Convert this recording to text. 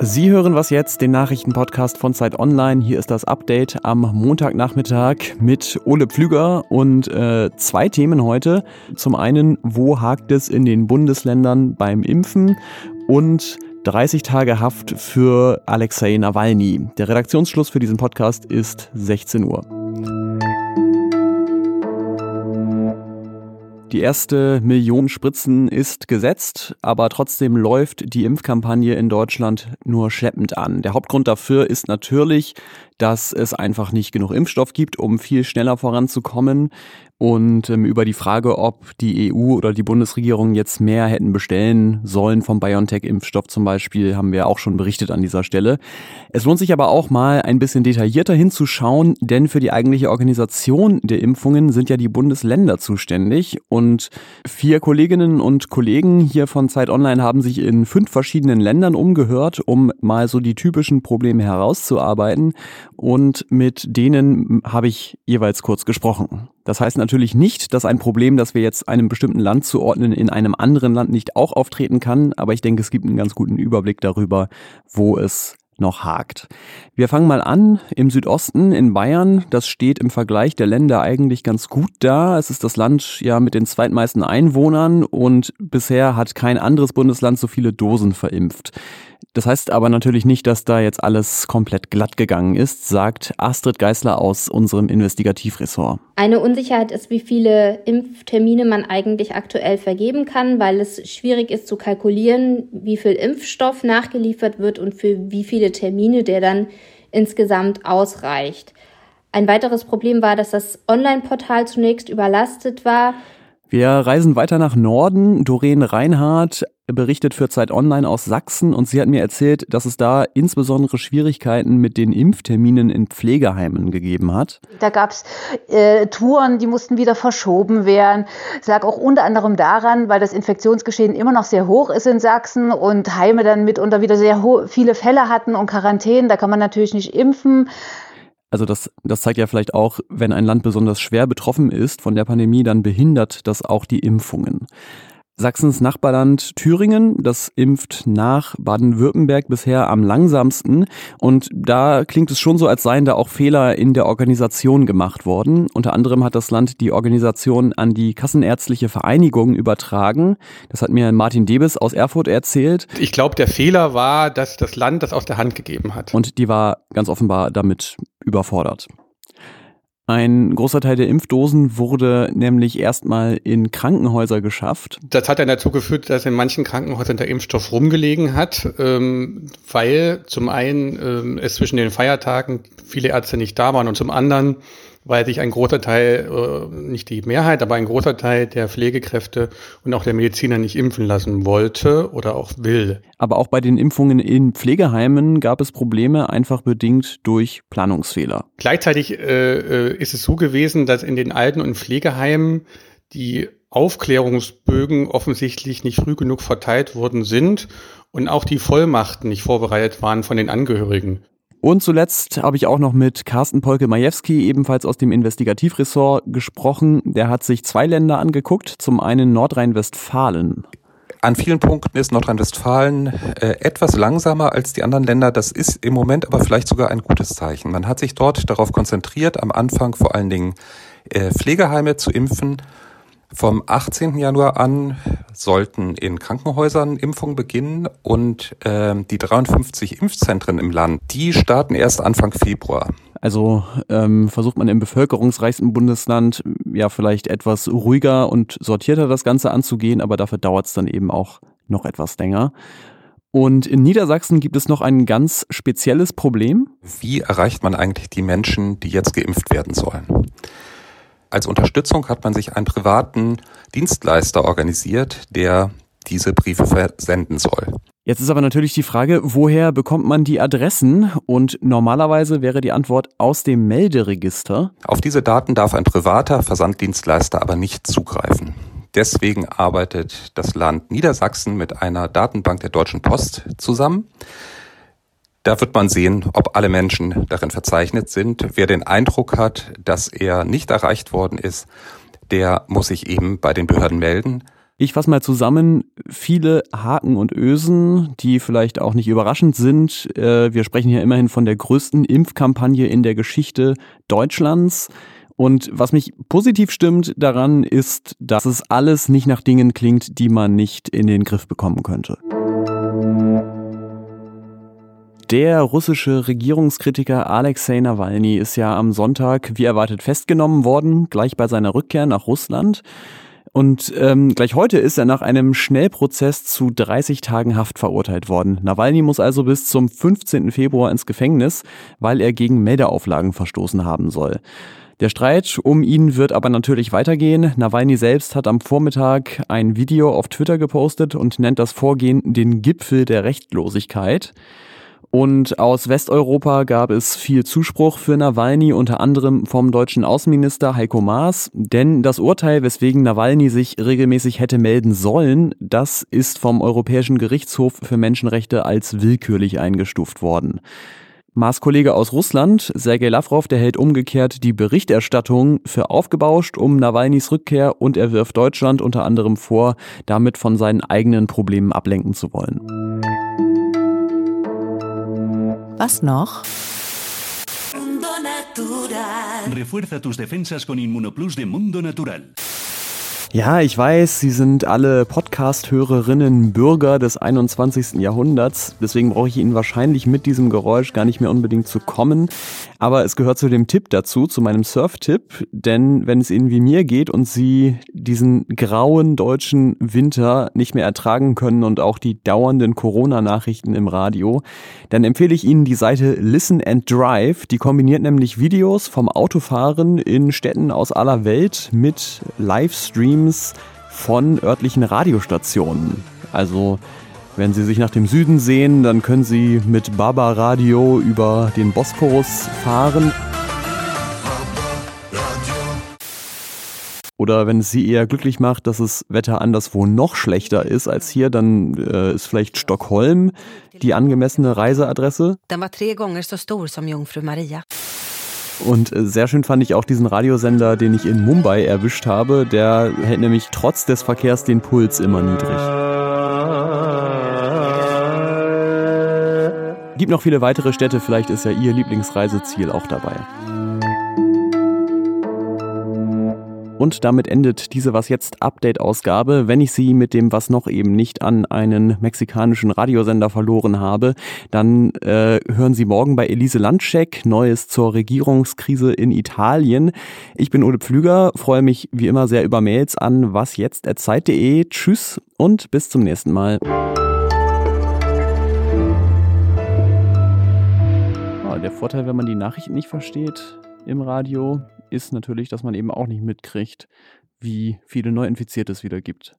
Sie hören was jetzt, den Nachrichtenpodcast von Zeit Online. Hier ist das Update am Montagnachmittag mit Ole Pflüger und äh, zwei Themen heute. Zum einen, wo hakt es in den Bundesländern beim Impfen und 30 Tage Haft für Alexei Nawalny. Der Redaktionsschluss für diesen Podcast ist 16 Uhr. Die erste Million Spritzen ist gesetzt, aber trotzdem läuft die Impfkampagne in Deutschland nur schleppend an. Der Hauptgrund dafür ist natürlich, dass es einfach nicht genug Impfstoff gibt, um viel schneller voranzukommen. Und ähm, über die Frage, ob die EU oder die Bundesregierung jetzt mehr hätten bestellen sollen vom BioNTech-Impfstoff zum Beispiel, haben wir auch schon berichtet an dieser Stelle. Es lohnt sich aber auch mal ein bisschen detaillierter hinzuschauen, denn für die eigentliche Organisation der Impfungen sind ja die Bundesländer zuständig. Und vier Kolleginnen und Kollegen hier von Zeit Online haben sich in fünf verschiedenen Ländern umgehört, um mal so die typischen Probleme herauszuarbeiten. Und mit denen habe ich jeweils kurz gesprochen. Das heißt natürlich nicht, dass ein Problem, das wir jetzt einem bestimmten Land zuordnen, in einem anderen Land nicht auch auftreten kann, aber ich denke, es gibt einen ganz guten Überblick darüber, wo es noch hakt. Wir fangen mal an im Südosten in Bayern. Das steht im Vergleich der Länder eigentlich ganz gut da. Es ist das Land ja mit den zweitmeisten Einwohnern und bisher hat kein anderes Bundesland so viele Dosen verimpft. Das heißt aber natürlich nicht, dass da jetzt alles komplett glatt gegangen ist, sagt Astrid Geisler aus unserem Investigativressort. Eine Unsicherheit ist, wie viele Impftermine man eigentlich aktuell vergeben kann, weil es schwierig ist zu kalkulieren, wie viel Impfstoff nachgeliefert wird und für wie viele Termine der dann insgesamt ausreicht. Ein weiteres Problem war, dass das Online-Portal zunächst überlastet war. Wir reisen weiter nach Norden. Doreen Reinhardt berichtet für Zeit Online aus Sachsen und sie hat mir erzählt, dass es da insbesondere Schwierigkeiten mit den Impfterminen in Pflegeheimen gegeben hat. Da gab es äh, Touren, die mussten wieder verschoben werden. Es lag auch unter anderem daran, weil das Infektionsgeschehen immer noch sehr hoch ist in Sachsen und Heime dann mitunter wieder sehr viele Fälle hatten und Quarantänen. Da kann man natürlich nicht impfen. Also das, das zeigt ja vielleicht auch, wenn ein Land besonders schwer betroffen ist von der Pandemie, dann behindert das auch die Impfungen. Sachsens Nachbarland Thüringen, das impft nach Baden-Württemberg bisher am langsamsten. Und da klingt es schon so, als seien da auch Fehler in der Organisation gemacht worden. Unter anderem hat das Land die Organisation an die Kassenärztliche Vereinigung übertragen. Das hat mir Martin Debes aus Erfurt erzählt. Ich glaube, der Fehler war, dass das Land das aus der Hand gegeben hat. Und die war ganz offenbar damit überfordert. Ein großer Teil der Impfdosen wurde nämlich erstmal in Krankenhäuser geschafft. Das hat dann dazu geführt, dass in manchen Krankenhäusern der Impfstoff rumgelegen hat, ähm, weil zum einen ähm, es zwischen den Feiertagen viele Ärzte nicht da waren und zum anderen weil sich ein großer Teil, äh, nicht die Mehrheit, aber ein großer Teil der Pflegekräfte und auch der Mediziner nicht impfen lassen wollte oder auch will. Aber auch bei den Impfungen in Pflegeheimen gab es Probleme, einfach bedingt durch Planungsfehler. Gleichzeitig äh, äh ist es so gewesen, dass in den Alten- und Pflegeheimen die Aufklärungsbögen offensichtlich nicht früh genug verteilt worden sind und auch die Vollmachten nicht vorbereitet waren von den Angehörigen. Und zuletzt habe ich auch noch mit Carsten Polke-Majewski, ebenfalls aus dem Investigativressort, gesprochen. Der hat sich zwei Länder angeguckt. Zum einen Nordrhein-Westfalen. An vielen Punkten ist Nordrhein-Westfalen äh, etwas langsamer als die anderen Länder. Das ist im Moment aber vielleicht sogar ein gutes Zeichen. Man hat sich dort darauf konzentriert, am Anfang vor allen Dingen äh, Pflegeheime zu impfen vom 18. Januar an sollten in Krankenhäusern Impfungen beginnen und äh, die 53 Impfzentren im Land, die starten erst Anfang Februar. Also ähm, versucht man im bevölkerungsreichsten Bundesland ja vielleicht etwas ruhiger und sortierter das Ganze anzugehen, aber dafür dauert es dann eben auch noch etwas länger. Und in Niedersachsen gibt es noch ein ganz spezielles Problem. Wie erreicht man eigentlich die Menschen, die jetzt geimpft werden sollen? Als Unterstützung hat man sich einen privaten Dienstleister organisiert, der diese Briefe versenden soll. Jetzt ist aber natürlich die Frage, woher bekommt man die Adressen? Und normalerweise wäre die Antwort aus dem Melderegister. Auf diese Daten darf ein privater Versanddienstleister aber nicht zugreifen. Deswegen arbeitet das Land Niedersachsen mit einer Datenbank der Deutschen Post zusammen. Da wird man sehen, ob alle Menschen darin verzeichnet sind. Wer den Eindruck hat, dass er nicht erreicht worden ist, der muss sich eben bei den Behörden melden. Ich fasse mal zusammen, viele Haken und Ösen, die vielleicht auch nicht überraschend sind. Äh, wir sprechen hier immerhin von der größten Impfkampagne in der Geschichte Deutschlands. Und was mich positiv stimmt daran ist, dass es alles nicht nach Dingen klingt, die man nicht in den Griff bekommen könnte. Der russische Regierungskritiker Alexei Nawalny ist ja am Sonntag wie erwartet festgenommen worden, gleich bei seiner Rückkehr nach Russland. Und ähm, gleich heute ist er nach einem Schnellprozess zu 30 Tagen Haft verurteilt worden. Nawalny muss also bis zum 15. Februar ins Gefängnis, weil er gegen Meldeauflagen verstoßen haben soll. Der Streit um ihn wird aber natürlich weitergehen. Nawalny selbst hat am Vormittag ein Video auf Twitter gepostet und nennt das Vorgehen den Gipfel der Rechtlosigkeit. Und aus Westeuropa gab es viel Zuspruch für Nawalny, unter anderem vom deutschen Außenminister Heiko Maas. Denn das Urteil, weswegen Nawalny sich regelmäßig hätte melden sollen, das ist vom Europäischen Gerichtshof für Menschenrechte als willkürlich eingestuft worden. Maas Kollege aus Russland, Sergei Lavrov, der hält umgekehrt die Berichterstattung für aufgebauscht um Nawalnys Rückkehr und er wirft Deutschland unter anderem vor, damit von seinen eigenen Problemen ablenken zu wollen. Was noch? Refuerza tus defensas con Inmunoplus de Mundo Natural. Ja, ich weiß, Sie sind alle Podcast-Hörerinnen, Bürger des 21. Jahrhunderts. Deswegen brauche ich Ihnen wahrscheinlich mit diesem Geräusch gar nicht mehr unbedingt zu kommen. Aber es gehört zu dem Tipp dazu, zu meinem Surf-Tipp. Denn wenn es Ihnen wie mir geht und Sie diesen grauen deutschen Winter nicht mehr ertragen können und auch die dauernden Corona-Nachrichten im Radio, dann empfehle ich Ihnen die Seite Listen and Drive. Die kombiniert nämlich Videos vom Autofahren in Städten aus aller Welt mit Livestream Streams von örtlichen Radiostationen. Also wenn Sie sich nach dem Süden sehen, dann können Sie mit Baba Radio über den Bosporus fahren. Oder wenn es Sie eher glücklich macht, dass das Wetter anderswo noch schlechter ist als hier, dann äh, ist vielleicht Stockholm die angemessene Reiseadresse. Den war gånger så stor som Jungfru Maria. Und äh, sehr schön fand ich auch diesen Radiosender, den ich in Mumbai erwischt habe. Der hält nämlich trotz des Verkehrs den Puls immer niedrig. Gibt noch viele weitere Städte, vielleicht ist ja Ihr Lieblingsreiseziel auch dabei. Und damit endet diese Was jetzt Update-Ausgabe. Wenn ich Sie mit dem Was noch eben nicht an einen mexikanischen Radiosender verloren habe, dann äh, hören Sie morgen bei Elise Landscheck Neues zur Regierungskrise in Italien. Ich bin Ole Pflüger, freue mich wie immer sehr über Mails an wasjetzt.zeit.de. Tschüss und bis zum nächsten Mal. Ah, der Vorteil, wenn man die Nachrichten nicht versteht im Radio, ist natürlich, dass man eben auch nicht mitkriegt, wie viele Neuinfizierte es wieder gibt.